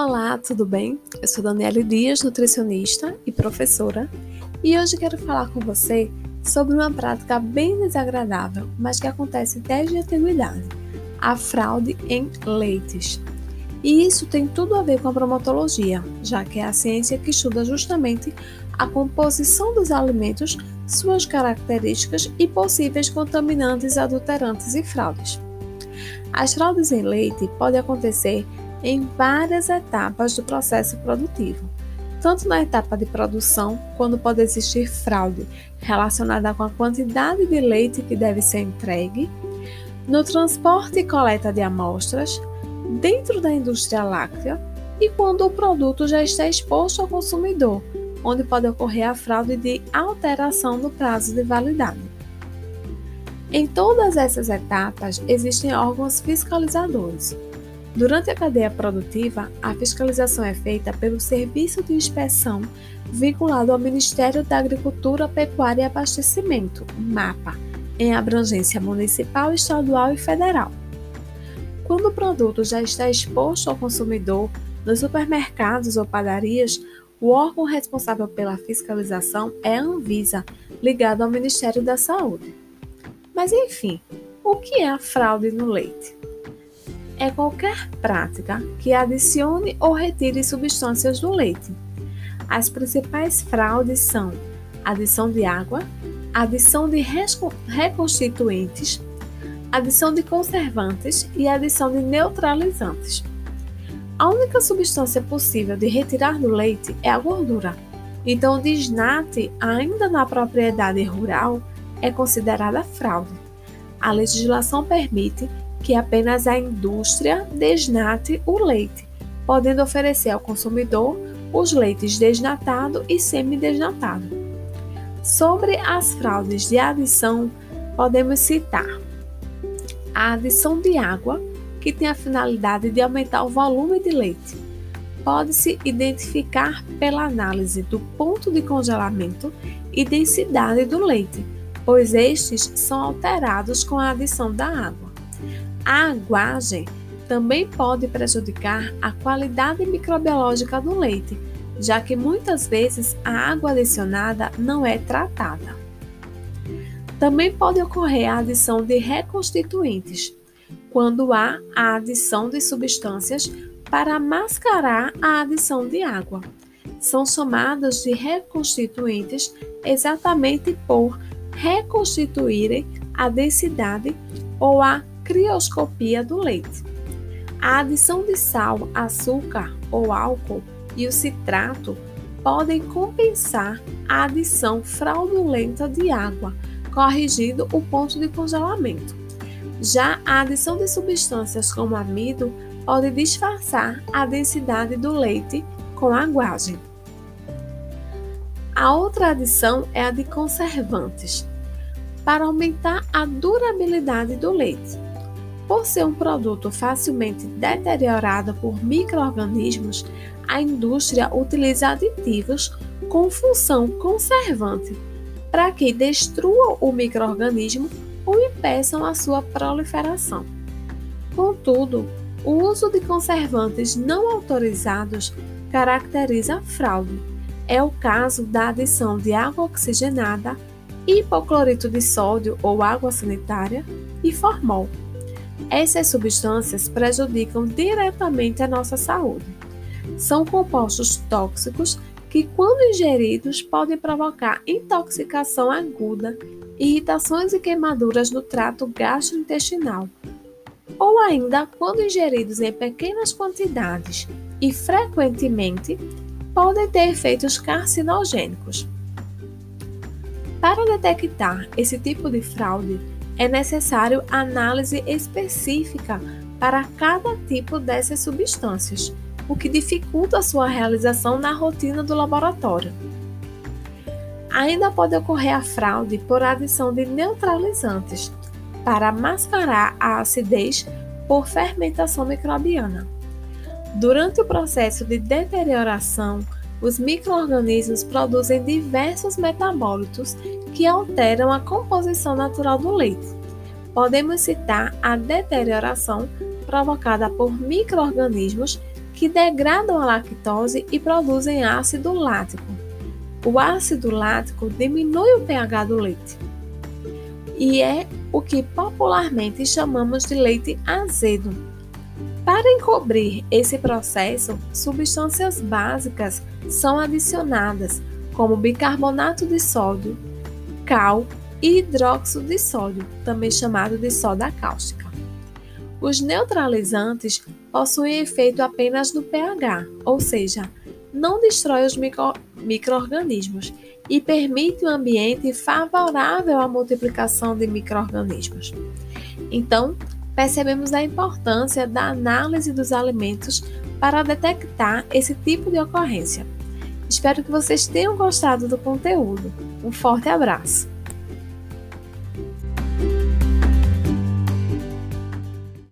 Olá, tudo bem? Eu sou Daniela Dias, nutricionista e professora, e hoje quero falar com você sobre uma prática bem desagradável, mas que acontece desde a antiguidade: a fraude em leites. E isso tem tudo a ver com a bromatologia, já que é a ciência que estuda justamente a composição dos alimentos, suas características e possíveis contaminantes, adulterantes e fraudes. As fraudes em leite podem acontecer em várias etapas do processo produtivo, tanto na etapa de produção, quando pode existir fraude relacionada com a quantidade de leite que deve ser entregue, no transporte e coleta de amostras, dentro da indústria láctea e quando o produto já está exposto ao consumidor, onde pode ocorrer a fraude de alteração do prazo de validade. Em todas essas etapas existem órgãos fiscalizadores, Durante a cadeia produtiva, a fiscalização é feita pelo Serviço de Inspeção vinculado ao Ministério da Agricultura, Pecuária e Abastecimento, MAPA, em abrangência municipal, estadual e federal. Quando o produto já está exposto ao consumidor nos supermercados ou padarias, o órgão responsável pela fiscalização é a Anvisa, ligado ao Ministério da Saúde. Mas enfim, o que é a fraude no leite? É qualquer prática que adicione ou retire substâncias do leite. As principais fraudes são adição de água, adição de reconstituintes, adição de conservantes e adição de neutralizantes. A única substância possível de retirar do leite é a gordura. Então, o desnate, ainda na propriedade rural, é considerada fraude. A legislação permite que apenas a indústria desnate o leite, podendo oferecer ao consumidor os leites desnatado e semidesnatado. Sobre as fraudes de adição, podemos citar a adição de água, que tem a finalidade de aumentar o volume de leite. Pode-se identificar pela análise do ponto de congelamento e densidade do leite, pois estes são alterados com a adição da água. A aguagem também pode prejudicar a qualidade microbiológica do leite, já que muitas vezes a água adicionada não é tratada. Também pode ocorrer a adição de reconstituintes, quando há a adição de substâncias para mascarar a adição de água. São chamadas de reconstituintes exatamente por reconstituírem a densidade ou a crioscopia do leite. A adição de sal, açúcar ou álcool e o citrato podem compensar a adição fraudulenta de água, corrigindo o ponto de congelamento. Já a adição de substâncias como amido pode disfarçar a densidade do leite com aguagem. A outra adição é a de conservantes, para aumentar a durabilidade do leite. Por ser um produto facilmente deteriorado por microorganismos, a indústria utiliza aditivos com função conservante para que destruam o microorganismo ou impeçam a sua proliferação. Contudo, o uso de conservantes não autorizados caracteriza fraude. É o caso da adição de água oxigenada, hipoclorito de sódio ou água sanitária e formol. Essas substâncias prejudicam diretamente a nossa saúde. São compostos tóxicos que, quando ingeridos, podem provocar intoxicação aguda, irritações e queimaduras no trato gastrointestinal, ou ainda, quando ingeridos em pequenas quantidades e frequentemente, podem ter efeitos carcinogênicos. Para detectar esse tipo de fraude, é necessário análise específica para cada tipo dessas substâncias, o que dificulta a sua realização na rotina do laboratório. Ainda pode ocorrer a fraude por adição de neutralizantes para mascarar a acidez por fermentação microbiana. Durante o processo de deterioração, os microorganismos produzem diversos metabólitos que alteram a composição natural do leite. Podemos citar a deterioração provocada por microorganismos que degradam a lactose e produzem ácido lático. O ácido lático diminui o pH do leite e é o que popularmente chamamos de leite azedo. Para encobrir esse processo, substâncias básicas são adicionadas, como bicarbonato de sódio, cal e hidróxido de sódio, também chamado de soda cáustica. Os neutralizantes possuem efeito apenas no pH, ou seja, não destrói os micro-organismos e permite um ambiente favorável à multiplicação de micro-organismos. Então, percebemos a importância da análise dos alimentos para detectar esse tipo de ocorrência. Espero que vocês tenham gostado do conteúdo. Um forte abraço!